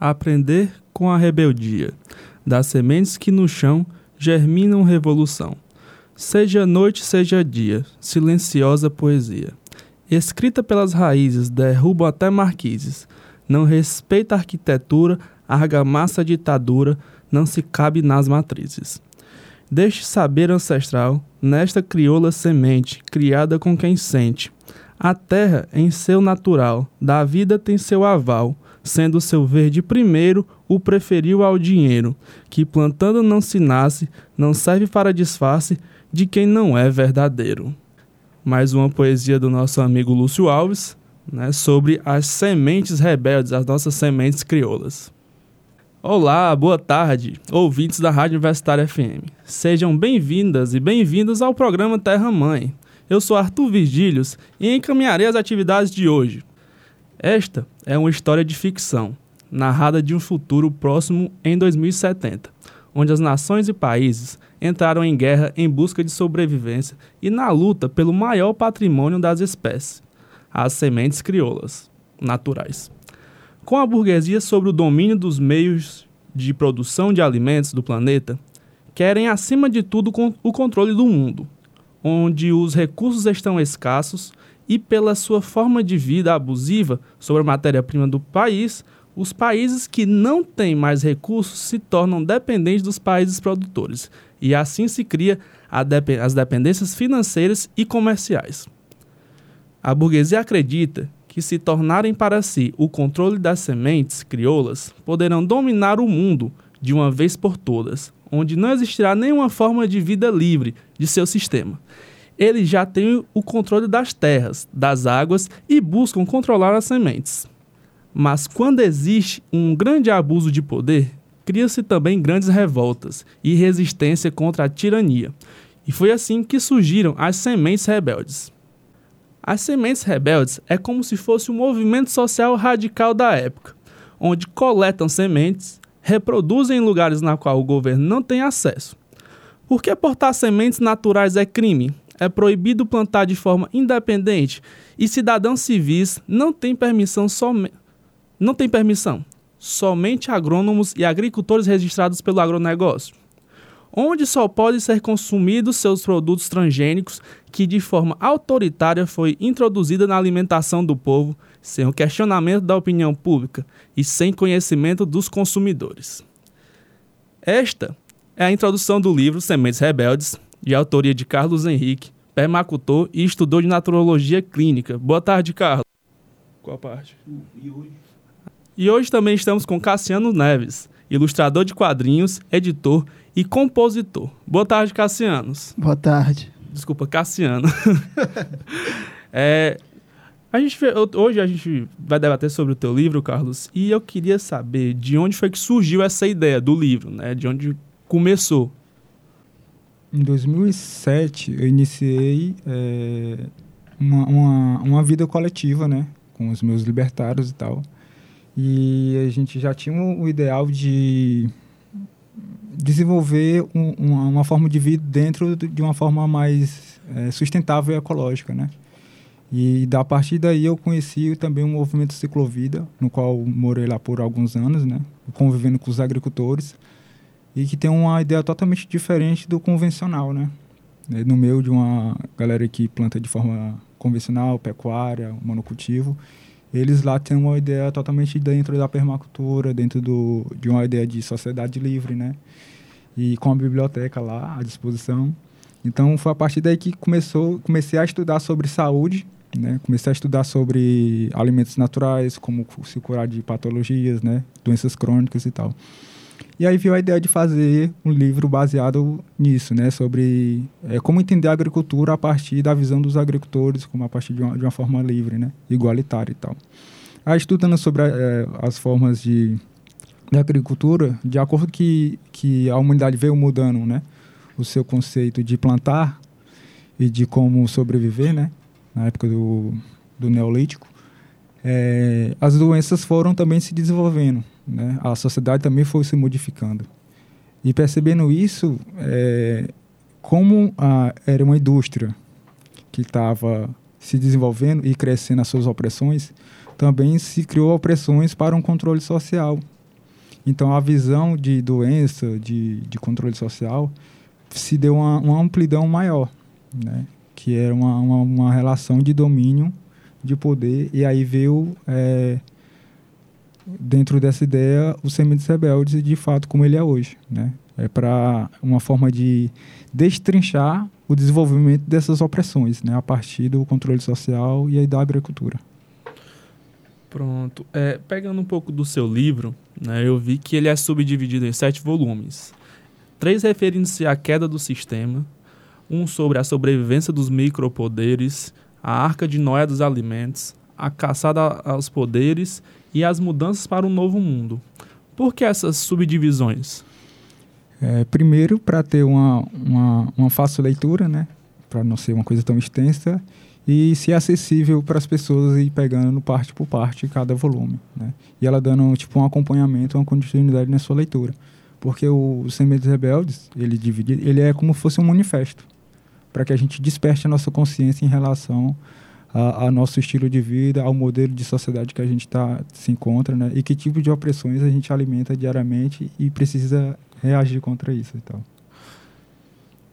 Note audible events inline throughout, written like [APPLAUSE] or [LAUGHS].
Aprender com a rebeldia, das sementes que no chão germinam revolução. Seja noite, seja dia, silenciosa poesia. Escrita pelas raízes, derruba até marquises. Não respeita a arquitetura, argamassa a ditadura, não se cabe nas matrizes. Deixe saber ancestral, nesta crioula semente, criada com quem sente. A terra, em seu natural, da vida tem seu aval, sendo seu verde primeiro, o preferiu ao dinheiro, que plantando não se nasce, não serve para disfarce de quem não é verdadeiro. Mais uma poesia do nosso amigo Lúcio Alves, né, sobre as sementes rebeldes, as nossas sementes crioulas. Olá, boa tarde, ouvintes da Rádio Universitária FM. Sejam bem-vindas e bem-vindos ao programa Terra Mãe. Eu sou Arthur Virgílios e encaminharei as atividades de hoje. Esta é uma história de ficção, narrada de um futuro próximo em 2070, onde as nações e países entraram em guerra em busca de sobrevivência e na luta pelo maior patrimônio das espécies, as sementes crioulas naturais. Com a burguesia sobre o domínio dos meios de produção de alimentos do planeta, querem acima de tudo o controle do mundo, onde os recursos estão escassos e pela sua forma de vida abusiva sobre a matéria-prima do país, os países que não têm mais recursos se tornam dependentes dos países produtores, e assim se cria as dependências financeiras e comerciais. A burguesia acredita que, se tornarem para si o controle das sementes crioulas, poderão dominar o mundo de uma vez por todas, onde não existirá nenhuma forma de vida livre de seu sistema. Eles já têm o controle das terras, das águas e buscam controlar as sementes. Mas quando existe um grande abuso de poder, cria-se também grandes revoltas e resistência contra a tirania. E foi assim que surgiram as sementes rebeldes. As sementes rebeldes é como se fosse um movimento social radical da época, onde coletam sementes, reproduzem em lugares na qual o governo não tem acesso. Por que portar sementes naturais é crime? É proibido plantar de forma independente e cidadãos civis não têm permissão somente não tem permissão. Somente agrônomos e agricultores registrados pelo agronegócio onde só podem ser consumidos seus produtos transgênicos que de forma autoritária foi introduzida na alimentação do povo, sem o questionamento da opinião pública e sem conhecimento dos consumidores. Esta é a introdução do livro Sementes Rebeldes, de autoria de Carlos Henrique, permacultor e estudou de naturologia clínica. Boa tarde, Carlos. Qual parte? E hoje? E hoje também estamos com Cassiano Neves, ilustrador de quadrinhos, editor e compositor. Boa tarde, Cassianos. Boa tarde. Desculpa, Cassiano. [LAUGHS] é, a gente, hoje a gente vai debater sobre o teu livro, Carlos, e eu queria saber de onde foi que surgiu essa ideia do livro, né? De onde começou. Em 2007, eu iniciei é, uma, uma, uma vida coletiva, né? Com os meus libertários e tal. E a gente já tinha o ideal de desenvolver um, uma, uma, forma de vida dentro de uma forma mais é, sustentável e ecológica, né? E da partir daí eu conheci também o movimento Ciclovida, no qual morei lá por alguns anos, né? Convivendo com os agricultores e que tem uma ideia totalmente diferente do convencional, né? É, no meio de uma galera que planta de forma convencional, pecuária, monocultivo, eles lá têm uma ideia totalmente dentro da permacultura, dentro do, de uma ideia de sociedade livre, né? E com a biblioteca lá à disposição. Então foi a partir daí que começou, comecei a estudar sobre saúde, né? Comecei a estudar sobre alimentos naturais, como se curar de patologias, né? Doenças crônicas e tal. E aí veio a ideia de fazer um livro baseado nisso, né? Sobre é, como entender a agricultura a partir da visão dos agricultores, como a partir de uma, de uma forma livre, né? Igualitária e tal. Aí estudando sobre é, as formas de, de agricultura, de acordo que, que a humanidade veio mudando, né? O seu conceito de plantar e de como sobreviver, né? Na época do, do Neolítico. É, as doenças foram também se desenvolvendo, né? A sociedade também foi se modificando. E percebendo isso, é, como a, era uma indústria que estava se desenvolvendo e crescendo as suas opressões, também se criou opressões para um controle social. Então, a visão de doença, de, de controle social, se deu uma, uma amplidão maior, né? que era uma, uma, uma, relação de domínio, de poder, e aí veio é, dentro dessa ideia, o Sementes Rebeldes, de fato, como ele é hoje. Né? É para uma forma de destrinchar o desenvolvimento dessas opressões, né? a partir do controle social e aí da agricultura. Pronto. É, pegando um pouco do seu livro, né, eu vi que ele é subdividido em sete volumes. Três referindo-se à queda do sistema, um sobre a sobrevivência dos micropoderes, a arca de Noé dos alimentos, a caçada aos poderes e as mudanças para um novo mundo. Por que essas subdivisões? É, primeiro, para ter uma, uma, uma fácil leitura, né? para não ser uma coisa tão extensa, e ser acessível para as pessoas ir pegando parte por parte cada volume. Né? E ela dando tipo, um acompanhamento, uma continuidade na sua leitura. Porque o Sementes Rebeldes, ele divide, ele é como se fosse um manifesto, para que a gente desperte a nossa consciência em relação ao nosso estilo de vida, ao modelo de sociedade que a gente tá, se encontra, né? E que tipo de opressões a gente alimenta diariamente e precisa reagir contra isso e tal.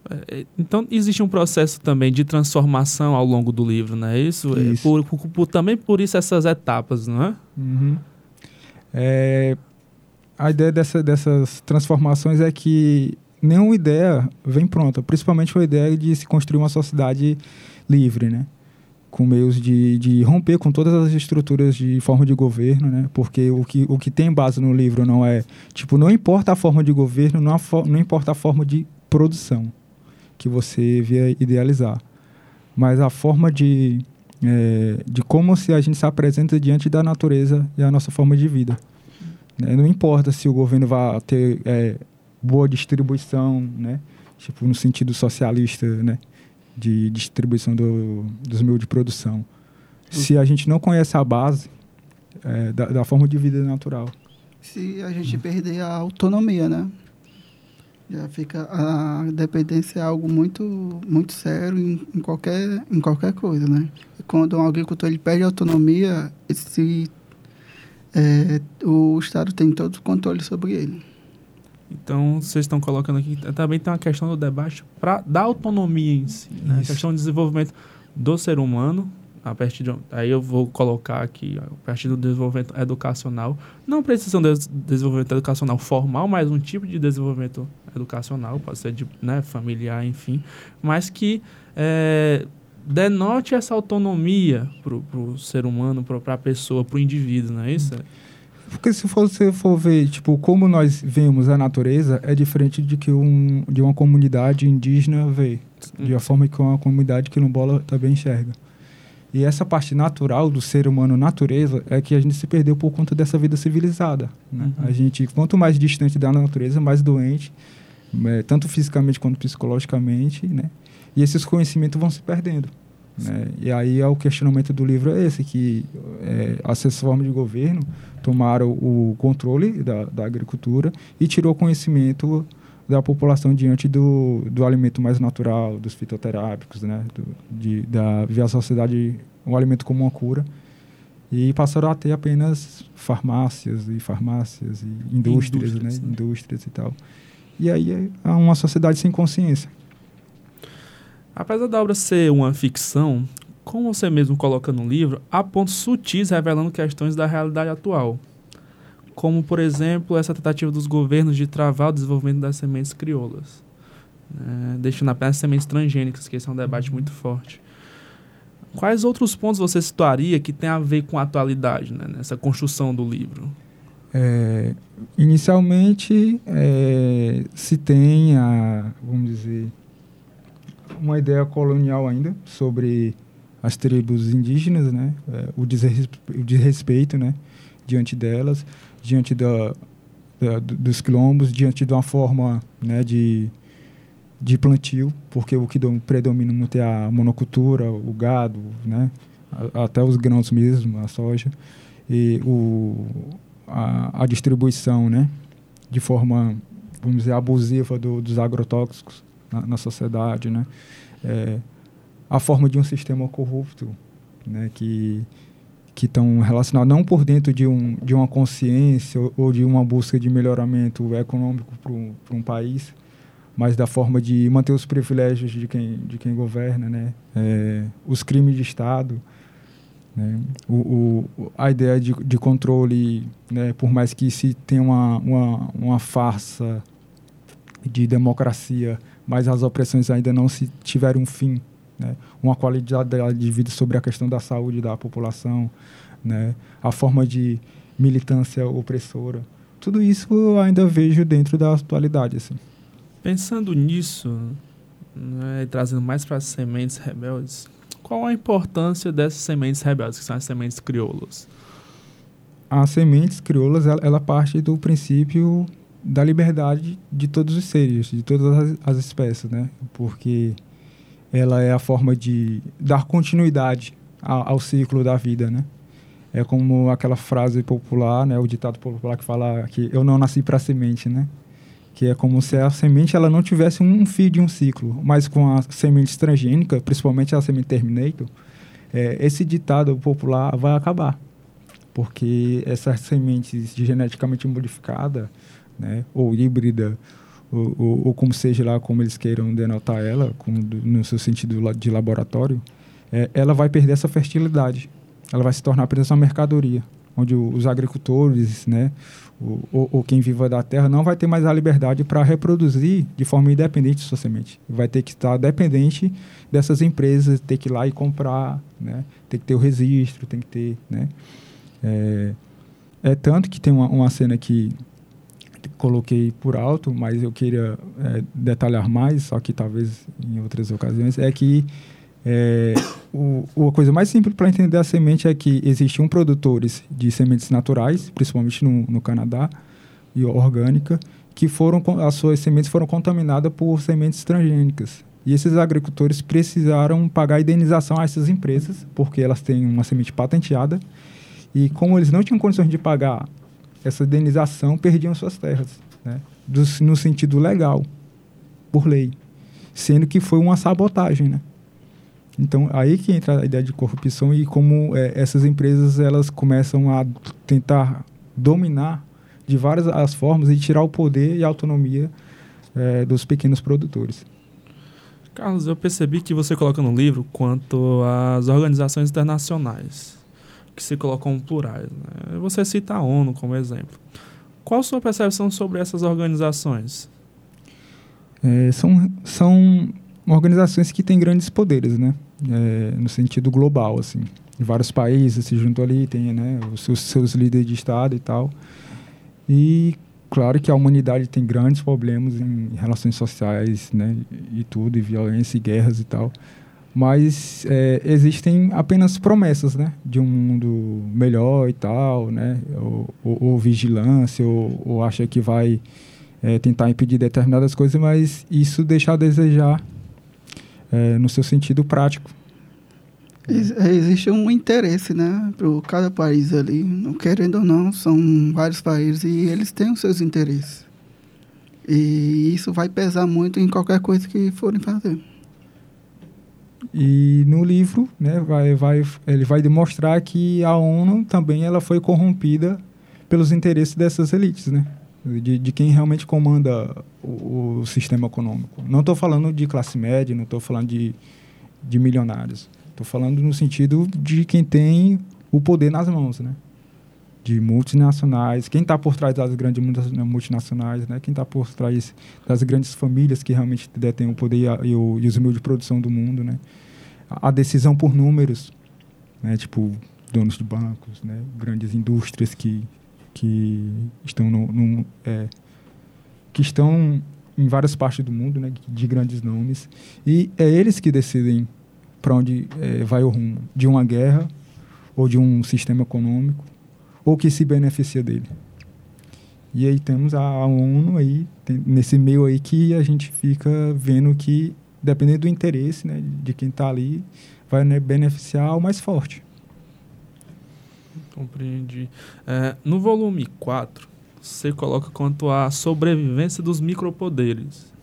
É, é, então existe um processo também de transformação ao longo do livro, não é isso? É, isso. Por, por, por, também por isso essas etapas, não é? Uhum. é a ideia dessa, dessas transformações é que nenhuma ideia vem pronta, principalmente a ideia de se construir uma sociedade livre, né? Com meios de, de romper com todas as estruturas de forma de governo, né? Porque o que, o que tem base no livro não é, tipo, não importa a forma de governo, não, não importa a forma de produção que você via idealizar, mas a forma de, é, de como se a gente se apresenta diante da natureza e a nossa forma de vida. Né? Não importa se o governo vai ter é, boa distribuição, né? Tipo, no sentido socialista, né? De distribuição do, dos meios de produção. Se a gente não conhece a base é, da, da, forma de vida natural. Se a gente perder a autonomia, né? Já fica a dependência é algo muito muito sério em, em qualquer em qualquer coisa, né? E quando um agricultor ele perde a autonomia, esse é, o Estado tem todo o controle sobre ele. Então, vocês estão colocando aqui, também tem uma questão do debate para da autonomia em si, né? a questão do desenvolvimento do ser humano, a partir de, aí eu vou colocar aqui, a partir do desenvolvimento educacional, não precisa de desenvolvimento educacional formal, mas um tipo de desenvolvimento educacional, pode ser de, né, familiar, enfim, mas que é, denote essa autonomia para o ser humano, para a pessoa, para o indivíduo, não é isso? Porque se você for ver, tipo, como nós vemos a natureza, é diferente de que um, de uma comunidade indígena vê. De uma forma que uma comunidade quilombola também enxerga. E essa parte natural do ser humano natureza é que a gente se perdeu por conta dessa vida civilizada. Né? Uhum. A gente, quanto mais distante da natureza, mais doente, é, tanto fisicamente quanto psicologicamente, né? E esses conhecimentos vão se perdendo. Né? E aí é o questionamento do livro é esse, que é, essas formas de governo tomaram o controle da, da agricultura e tirou conhecimento da população diante do, do alimento mais natural, dos fitoterápicos, né? Do, de, da ver a sociedade um alimento como uma cura e passaram a ter apenas farmácias e farmácias e indústrias, indústrias né? né? Indústrias e tal. E aí é uma sociedade sem consciência. Apesar da obra ser uma ficção, como você mesmo coloca no livro, há pontos sutis revelando questões da realidade atual. Como, por exemplo, essa tentativa dos governos de travar o desenvolvimento das sementes crioulas, né, deixando apenas sementes transgênicas, que esse é um debate muito forte. Quais outros pontos você situaria que tem a ver com a atualidade, né, nessa construção do livro? É, inicialmente, é, se tem a, vamos dizer, uma ideia colonial ainda sobre as tribos indígenas, né? É, o, desres, o desrespeito, né? Diante delas, diante da, da, dos quilombos, diante de uma forma, né? De, de plantio, porque o que dom- predomina muito é a monocultura, o gado, né? Até os grãos mesmo, a soja e o, a, a distribuição, né, de forma, vamos dizer, abusiva do, dos agrotóxicos na, na sociedade, né, é, a forma de um sistema corrupto, né, que que estão relacionados não por dentro de, um, de uma consciência ou, ou de uma busca de melhoramento econômico para um, país, mas da forma de manter os privilégios de quem, de quem governa, né? É, os crimes de Estado, né? o, o, a ideia de, de controle, né? por mais que se tenha uma, uma, uma farsa de democracia, mas as opressões ainda não se tiveram um fim, né? uma qualidade de vida sobre a questão da saúde da população, né? a forma de militância opressora. Tudo isso eu ainda vejo dentro da atualidade. Assim. Pensando nisso, né, e trazendo mais para as sementes rebeldes, qual a importância dessas sementes rebeldes, que são as sementes crioulas? As sementes crioulas, ela, ela parte do princípio da liberdade de todos os seres, de todas as, as espécies, né? Porque ela é a forma de dar continuidade ao, ao ciclo da vida, né? É como aquela frase popular, né? O ditado popular que fala que eu não nasci para semente, né? Que é como se a semente ela não tivesse um fio de um ciclo, mas com a semente transgênica, principalmente a semente terminator, é, esse ditado popular vai acabar porque essas sementes geneticamente modificada, né, ou híbrida, ou, ou, como seja lá como eles queiram denotar ela, com, no seu sentido de laboratório, é, ela vai perder essa fertilidade. Ela vai se tornar apenas uma mercadoria, onde os agricultores, né, ou quem viva da terra não vai ter mais a liberdade para reproduzir de forma independente sua semente. Vai ter que estar dependente dessas empresas, ter que ir lá e comprar, né, tem que ter o registro, tem que ter, né, é, é, tanto que tem uma, uma, cena que coloquei por alto, mas eu queria é, detalhar mais, só que talvez em outras ocasiões, é que é, o, a coisa mais simples para entender a semente é que existiam produtores de sementes naturais, principalmente no, no Canadá, e orgânica, que foram as suas sementes foram contaminadas por sementes transgênicas. E esses agricultores precisaram pagar indenização a essas empresas, porque elas têm uma semente patenteada e como eles não tinham condições de pagar essa indenização, perdiam suas terras, né? Do, no sentido legal, por lei, sendo que foi uma sabotagem, né? Então aí que entra a ideia de corrupção e como é, essas empresas elas começam a tentar dominar de várias as formas e tirar o poder e a autonomia é, dos pequenos produtores. Carlos, eu percebi que você coloca no livro quanto às organizações internacionais que se colocam plurais. Né? Você cita a ONU como exemplo. Qual a sua percepção sobre essas organizações? É, são, são organizações que têm grandes poderes, né? É, no sentido global, assim. Vários países se juntam ali, tem né, os seus, seus líderes de Estado e tal. E claro que a humanidade tem grandes problemas em relações sociais, né? E tudo, e violência, e guerras e tal mas é, existem apenas promessas, né, de um mundo melhor e tal, né, ou, ou, ou vigilância, ou, ou, acha que vai é, tentar impedir determinadas coisas, mas isso deixa a desejar é, no seu sentido prático. Ex existe um interesse, né, para cada país ali, querendo ou não, são vários países e eles têm os seus interesses. E isso vai pesar muito em qualquer coisa que forem fazer. E no livro, né, vai, vai, ele vai demonstrar que a ONU também ela foi corrompida pelos interesses dessas elites, né? De, de quem realmente comanda o, o sistema econômico. Não estou falando de classe média, não estou falando de, de milionários. Estou falando no sentido de quem tem o poder nas mãos, né? De multinacionais, quem está por trás das grandes multinacionais, né? Quem está por trás das grandes famílias que realmente detêm o poder e, a, o, e os meios de produção do mundo, né? a decisão por números, né, tipo donos de bancos, né, grandes indústrias que que estão no, no- é, que estão em várias partes do mundo, né, de grandes nomes, e é eles que decidem para onde é, vai o rumo. De uma guerra ou de um sistema econômico ou que se beneficia dele. E aí temos a, a ONU aí tem- nesse meio aí que a gente fica vendo que dependendo do interesse, né, de quem está ali, vai né, beneficiar o mais forte. Compreendi. É, no volume 4, você coloca quanto à sobrevivência dos micropoderes.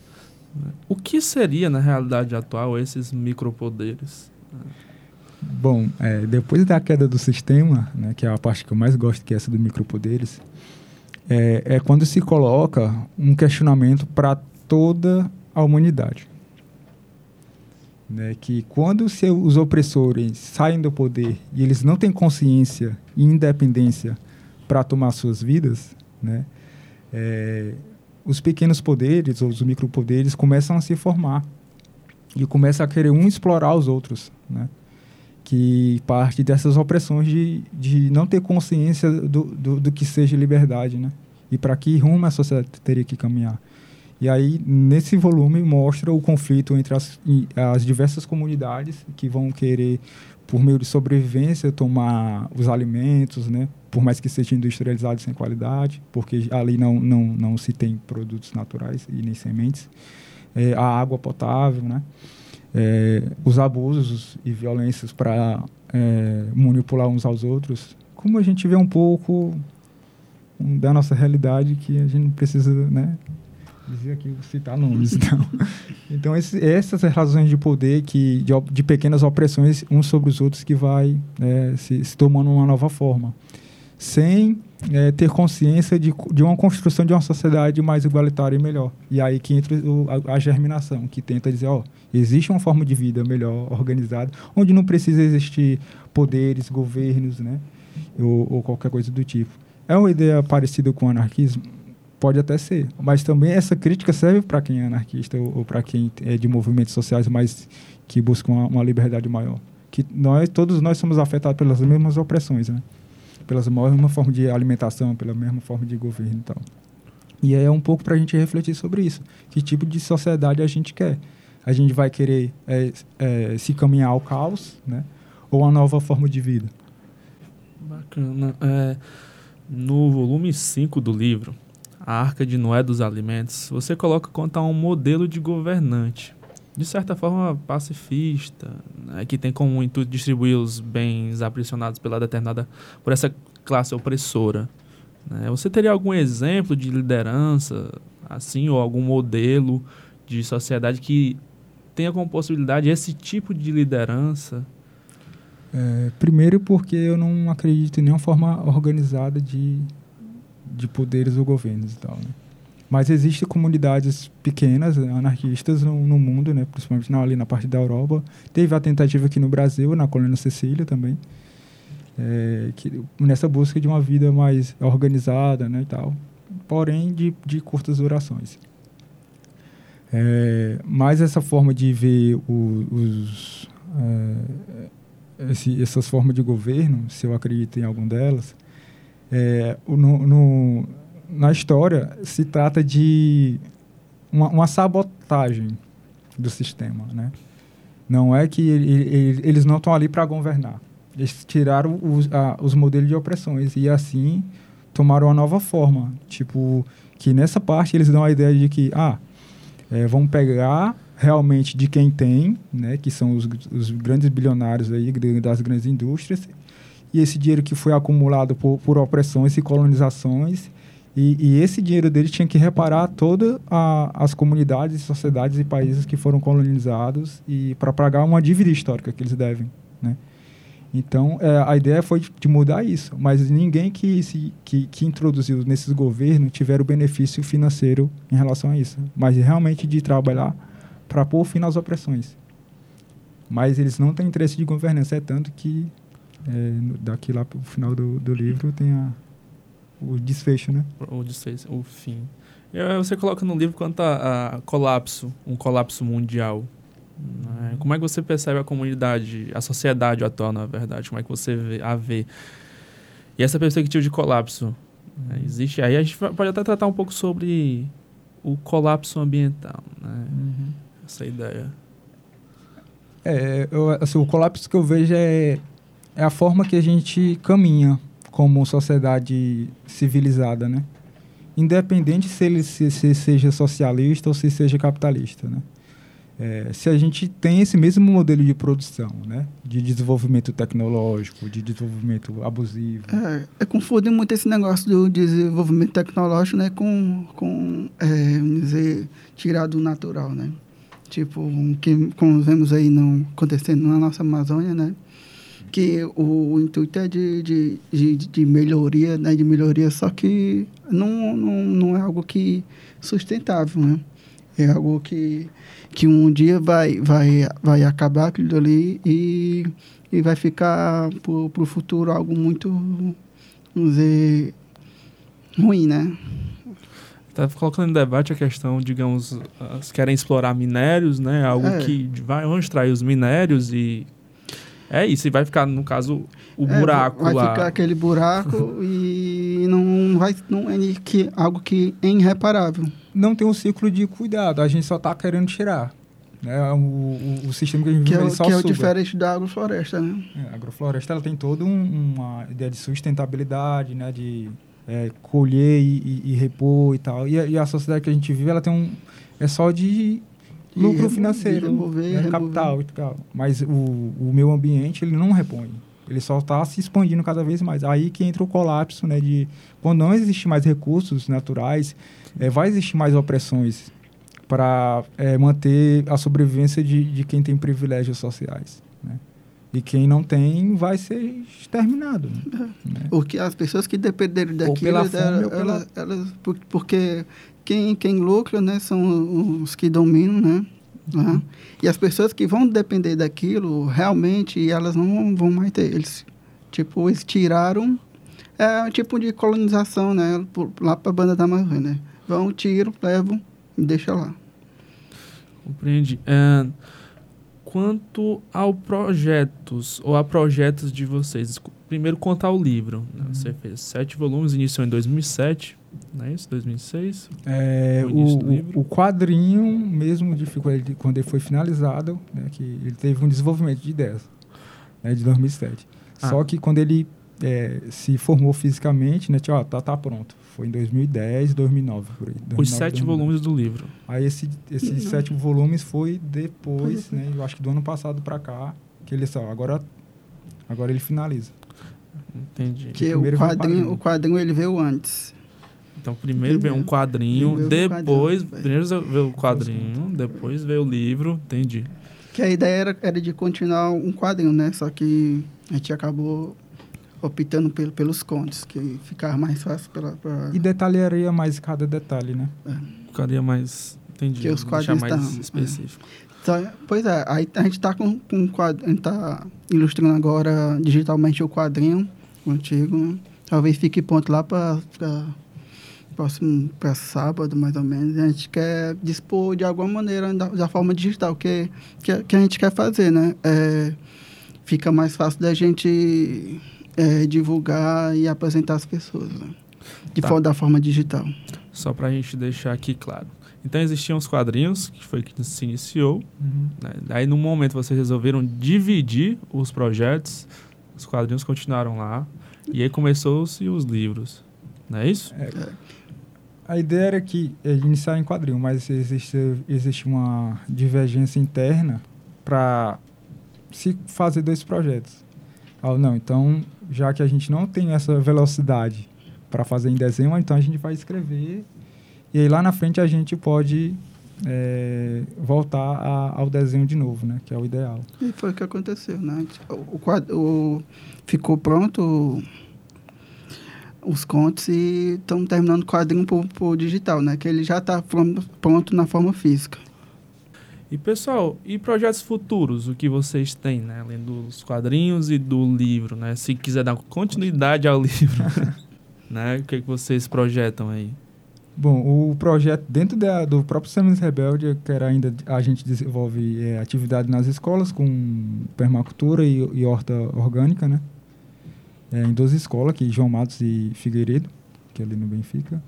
O que seria, na realidade atual, esses micropoderes? Bom, é, depois da queda do sistema, né, que é a parte que eu mais gosto, que é essa do micropoderes, é, é quando se coloca um questionamento para toda a humanidade. Né, que quando se os opressores saem do poder e eles não têm consciência e independência para tomar suas vidas, né, é, os pequenos poderes ou os micropoderes começam a se formar e começam a querer um explorar os outros, né? Que parte dessas opressões de, de não ter consciência do, do, do que seja liberdade, né? E para que rumo a sociedade teria que caminhar. E aí, nesse volume, mostra o conflito entre as, as diversas comunidades que vão querer, por meio de sobrevivência, tomar os alimentos, né? Por mais que seja industrializado sem qualidade, porque ali não, não, não se tem produtos naturais e nem sementes. É, a água potável, né? É, os abusos e violências para manipular uns aos outros, como a gente vê um pouco da nossa realidade que a gente não precisa, né, dizer aqui, citar nomes. [LAUGHS] Então, então esse, essas razões de poder que de, de pequenas opressões uns sobre os outros que vai é, se, se tomando uma nova forma, sem é, ter consciência de, de uma construção de uma sociedade mais igualitária e melhor. E aí que entra o, a, a germinação, que tenta dizer, ó, existe uma forma de vida melhor organizada, onde não precisa existir poderes, governos, né, ou, ou qualquer coisa do tipo. É uma ideia parecida com o anarquismo? Pode até ser, mas também essa crítica serve para quem é anarquista ou, ou para quem é de movimentos sociais mais que buscam uma, uma liberdade maior. Que nós, todos nós somos afetados pelas mesmas opressões, né? Pelas mesma forma de alimentação, pela mesma forma de governo e tal. E é um pouco para a gente refletir sobre isso. Que tipo de sociedade a gente quer? A gente vai querer é, é, se caminhar ao caos, né? Ou uma nova forma de vida? Bacana. É, no volume 5 do livro, A Arca de Noé dos Alimentos, você coloca quanto a um modelo de governante, de certa forma pacifista, né, que tem como intuito distribuir os bens aprisionados pela determinada, por essa classe opressora. né? Você teria algum exemplo de liderança, assim, ou algum modelo de sociedade que tenha como possibilidade esse tipo de liderança? É, primeiro porque eu não acredito em nenhuma forma organizada de, de poderes ou governos e tal, né? Mas existem comunidades pequenas, né, anarquistas no, no mundo, né? principalmente na, ali na parte da Europa. Teve a tentativa aqui no Brasil, na colônia Cecília também, é, que, nessa busca de uma vida mais organizada né, e tal, porém de, de curtas durações. É, mas essa forma de ver os, é, esse- essas formas de governo, se eu acredito em algum delas, é, no, no- na história se trata de uma, uma sabotagem do sistema, né? Não é que ele- ele- eles não estão ali para governar. Eles tiraram os, a- os modelos de opressões e assim tomaram uma nova forma. Tipo, que nessa parte eles dão a ideia de que, ah, é, vamos pegar realmente de quem tem, né, que são os, os grandes bilionários aí das grandes indústrias, e esse dinheiro que foi acumulado por, por opressões e colonizações, e, e esse dinheiro deles tinha que reparar todas as comunidades, sociedades e países que foram colonizados e para pagar uma dívida histórica que eles devem, né? Então, é, a ideia foi de, mudar isso, mas ninguém que, se, que, que introduziu nesses governos tiveram benefício financeiro em relação a isso, mas realmente de trabalhar para pôr fim nas opressões. Mas eles não têm interesse de governança, é tanto que é, daqui lá para o final do, do livro tem a, o desfecho, né? o desfecho, o fim. Você coloca no livro quanto a, a colapso, um colapso mundial. né? Como é que você percebe a comunidade, a sociedade atual, na verdade? Como é que você vê, a vê? E essa perspectiva de colapso É, existe. Aí a gente pode até tratar um pouco sobre o colapso ambiental, né? Essa ideia. É, eu, assim, o colapso que eu vejo é, é a forma que a gente caminha como sociedade civilizada, né? Independente se ele se, se seja socialista ou se seja capitalista, né? É, se a gente tem esse mesmo modelo de produção, né? De desenvolvimento tecnológico, de desenvolvimento abusivo. É, é confunde muito esse negócio do desenvolvimento tecnológico, né, com, com é, dizer, tirar do natural, né? Tipo, que como vemos aí no, acontecendo na nossa Amazônia, né? Que o, intuito é de, de, de, de melhoria, né? De melhoria, só que não, não, não é algo que sustentável, né? É algo que, que um dia vai, vai, vai acabar aquilo ali e, e vai ficar para o futuro algo muito, vamos dizer, ruim, né? Tá colocando em debate a questão, digamos, as querem explorar minérios, né? Algo É. que vai extrair os minérios e é isso, e vai ficar no caso o É, buraco vai lá. ficar aquele buraco [LAUGHS] e não vai não é que algo que é irreparável. Não tem um ciclo de cuidado, a gente só está querendo tirar. Né? O, o, o sistema que a gente Que é, vive, o, ele só que é o suga. diferente da agrofloresta, né? É, a agrofloresta ela tem toda um- uma ideia de sustentabilidade, né, de é, colher e, e- e repor e tal. E a, e a sociedade que a gente vive, ela tem um é só de lucro financeiro, e remover, né, remover. capital e tal. Mas o, o meio ambiente ele não repõe. Ele só está se expandindo cada vez mais. Aí que entra o colapso, né, de quando não existe mais recursos naturais, é, vai existir mais opressões para manter a sobrevivência de, de quem tem privilégios sociais. Né? E quem não tem vai ser exterminado. Né? [LAUGHS] Porque as pessoas que dependerem Ou daquilo, pela fome elas, ou pela- elas- elas- por- porque quem, quem lucra, né, são os que dominam, né? Uhum. né? E as pessoas que vão depender daquilo, realmente, elas não vão mais ter. Eles, tipo, eles tiraram, é um tipo de colonização, né? por- lá para a banda da Amazônia, né? Vão, tiram, levam e deixam lá. Compreendi. É, quanto ao projetos, ou a projetos de vocês, primeiro contar o livro. né? Uhum. Você fez sete volumes, iniciou em 2007, não é isso? 2006? É, O o, quadrinho, mesmo de, quando ele foi finalizado, né, que ele teve um desenvolvimento de ideias, né, de 2007. Ah. Só que quando ele é, se formou fisicamente, né, tinha, ó, tá, tá pronto. Foi em 2010, 2009, por aí. Os 2009, sete 2009. volumes do livro. Aí esse, esses sete volumes foi depois, né, eu acho que do ano passado para cá, que ele só, agora, agora ele finaliza. Entendi. Que o quadrinho. o quadrinho ele veio antes. Então, primeiro veio um Primeiro- quadrinho, primeiro o depois. quadrinho. Primeiro veio o quadrinho, depois veio o livro. Entendi. Que a ideia era, era de continuar um quadrinho, né? Só que a gente acabou optando pelo, pelos contos, que ficava mais fácil para... E detalharia mais cada detalhe, né? Ficaria mais. Entendi. Que os quadrinhos mais tavam, é. específico. Então, pois é, aí a gente está com, com um quadro, a gente tá ilustrando agora digitalmente o quadrinho antigo, né? Talvez fique pronto lá para próximo para sábado, mais ou menos. A gente quer dispor de alguma maneira da, da forma digital que, que, que a gente quer fazer, né? É, fica mais fácil da gente é, divulgar e apresentar as pessoas, né? De Tá. forma, da forma digital. Só pra gente deixar aqui claro. Então existiam os quadrinhos, que foi que se iniciou. Uhum. Né? Daí, no momento, vocês resolveram dividir os projetos. Os quadrinhos continuaram lá. E aí começou-se os livros. Não é isso? A ideia era que é, iniciar em quadrinho, mas existe, existe uma divergência interna para se fazer dois projetos. Ah, não, então, já que a gente não tem essa velocidade para fazer em desenho, então a gente vai escrever e aí lá na frente a gente pode é, voltar a- ao desenho de novo, né? Que é o ideal. E foi o que aconteceu, né? O quadro o- ficou pronto os contos e estamos terminando o quadrinho por, por digital, né? Que ele já está pronto na forma física. E pessoal, e projetos futuros, o que vocês têm, né? Além dos quadrinhos e do livro, né? Se quiser dar continuidade ao [LAUGHS] livro, [LAUGHS] né? O que, que vocês projetam aí? Bom, o projeto dentro da- do próprio Sementes Rebelde, que era ainda a gente desenvolve é, atividade nas escolas com permacultura e, e horta orgânica, né? É, em duas escolas, aqui João Matos e Figueiredo. que é ali no Benfica.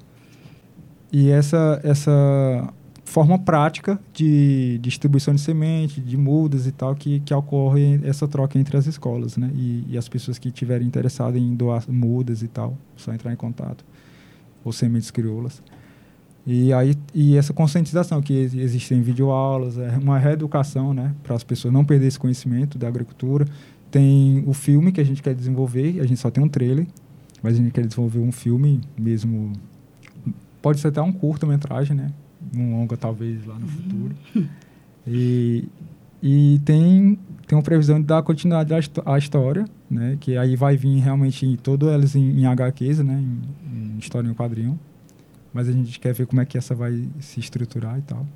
E essa, essa forma prática de distribuição de semente, de mudas e tal, que, que ocorre essa troca entre as escolas, né? E, e as pessoas que estiverem interessadas em doar mudas e tal, só entrar em contato. Ou sementes crioulas. E aí e essa conscientização que ex- existem videoaulas, é uma reeducação, né, para as pessoas não perderem esse conhecimento da agricultura. Tem o filme que a gente quer desenvolver, a gente só tem um trailer, mas a gente quer desenvolver um filme mesmo pode ser até um curta-metragem, né? Um longa talvez lá no futuro. E e tem tem uma previsão de dar continuidade à, histó- à história, né, que aí vai vir realmente todas elas em, em HQs, né, em, em história em quadrinho. Mas a gente quer ver como é que essa vai se estruturar e tal.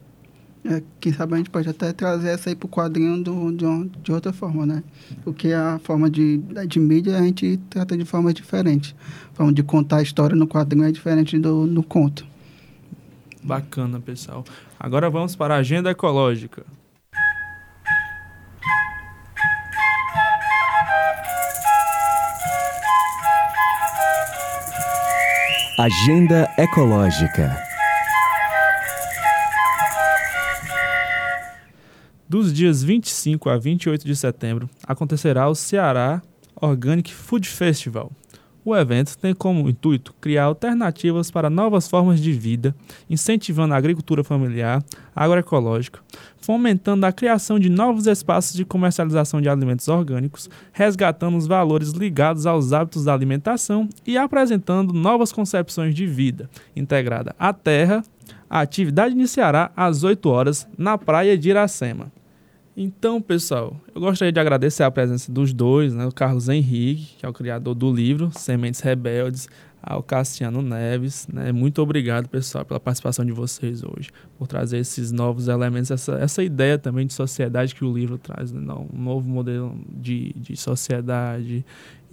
É, quem sabe a gente pode até trazer essa aí pro quadrinho do, de, uma- de outra forma, né? Porque a forma de, de mídia a gente trata de forma diferente. A forma de contar a história no quadrinho é diferente do no conto. Bacana, pessoal. Agora vamos para a agenda ecológica. Agenda Ecológica. Dos dias 25 a 28 de setembro, acontecerá o Ceará Organic Food Festival. O evento tem como intuito criar alternativas para novas formas de vida, incentivando a agricultura familiar, agroecológica, fomentando a criação de novos espaços de comercialização de alimentos orgânicos, resgatando os valores ligados aos hábitos da alimentação e apresentando novas concepções de vida, integrada à terra. A atividade iniciará às 8 horas na praia de Iracema. Então, pessoal, eu gostaria de agradecer a presença dos dois, né? O Carlos Henrique, que é o criador do livro Sementes Rebeldes, ao Cassiano Neves, né? Muito obrigado, pessoal, pela participação de vocês hoje, por trazer esses novos elementos, essa, essa ideia também de sociedade que o livro traz, né? Um novo modelo de, de sociedade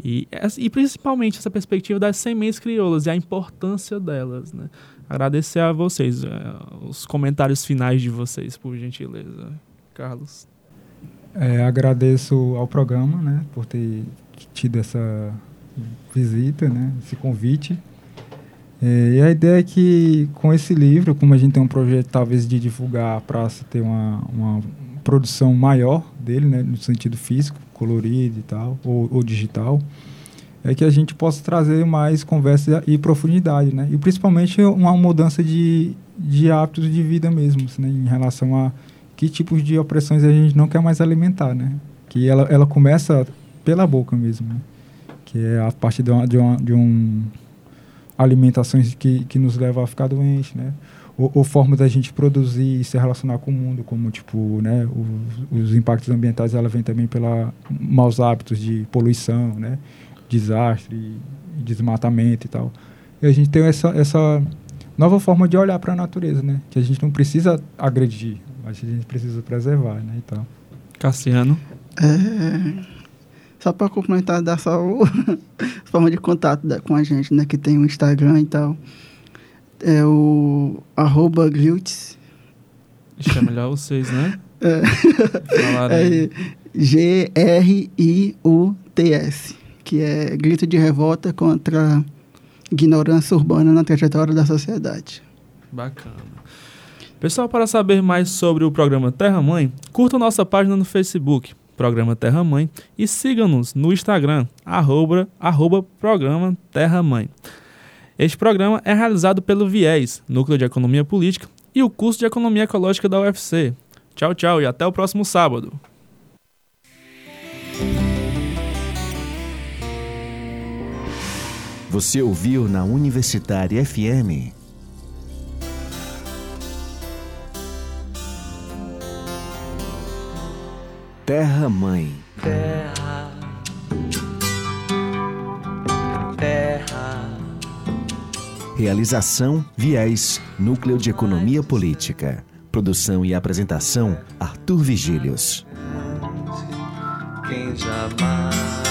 e, e principalmente essa perspectiva das sementes crioulas e a importância delas, né? Agradecer a vocês, eh, os comentários finais de vocês, por gentileza, Carlos. É, agradeço ao programa, né, por ter tido essa visita, né, esse convite. É, e a ideia é que com esse livro, como a gente tem um projeto talvez de divulgar para se ter uma, uma produção maior dele, né, no sentido físico, colorido e tal, ou, ou digital, é que a gente possa trazer mais conversa e profundidade, né, e principalmente uma mudança de, de hábitos de vida mesmo, né, em relação a que tipos de opressões a gente não quer mais alimentar, né? Que ela, ela começa pela boca mesmo, né? Que é a partir de, uma, de, uma, de um alimentações que, que nos levam a ficar doente, né? Ou, ou formas da gente produzir e se relacionar com o mundo, como tipo, né? Os, os impactos ambientais, ela vem também pela maus hábitos de poluição, né? Desastre, desmatamento e tal. E a gente tem essa, essa nova forma de olhar para a natureza, né? Que a gente não precisa agredir, mas a gente precisa preservar, né? Então, Cassiano. É, só para complementar, dar só o [LAUGHS] forma de contato da- com a gente, né? Que tem o Instagram e tal. É o arroba glutes. Ixi, é melhor vocês, né? É. É G-R-I-U-T-S. Que é grito de revolta contra a ignorância urbana na trajetória da sociedade. Bacana. Pessoal, para saber mais sobre o programa Terra Mãe, curta nossa página no Facebook, Programa Terra Mãe, e siga-nos no Instagram, arroba, arroba Programa Terra Mãe. Este programa é realizado pelo VIES, Núcleo de Economia Política, e o curso de Economia Ecológica da UFC. Tchau, tchau e até o próximo sábado. Você ouviu na Universitária FM. Terra Mãe. terra, terra, Realização Viés, Núcleo de Economia Política. Produção e apresentação Arthur Vigílios. quem jamais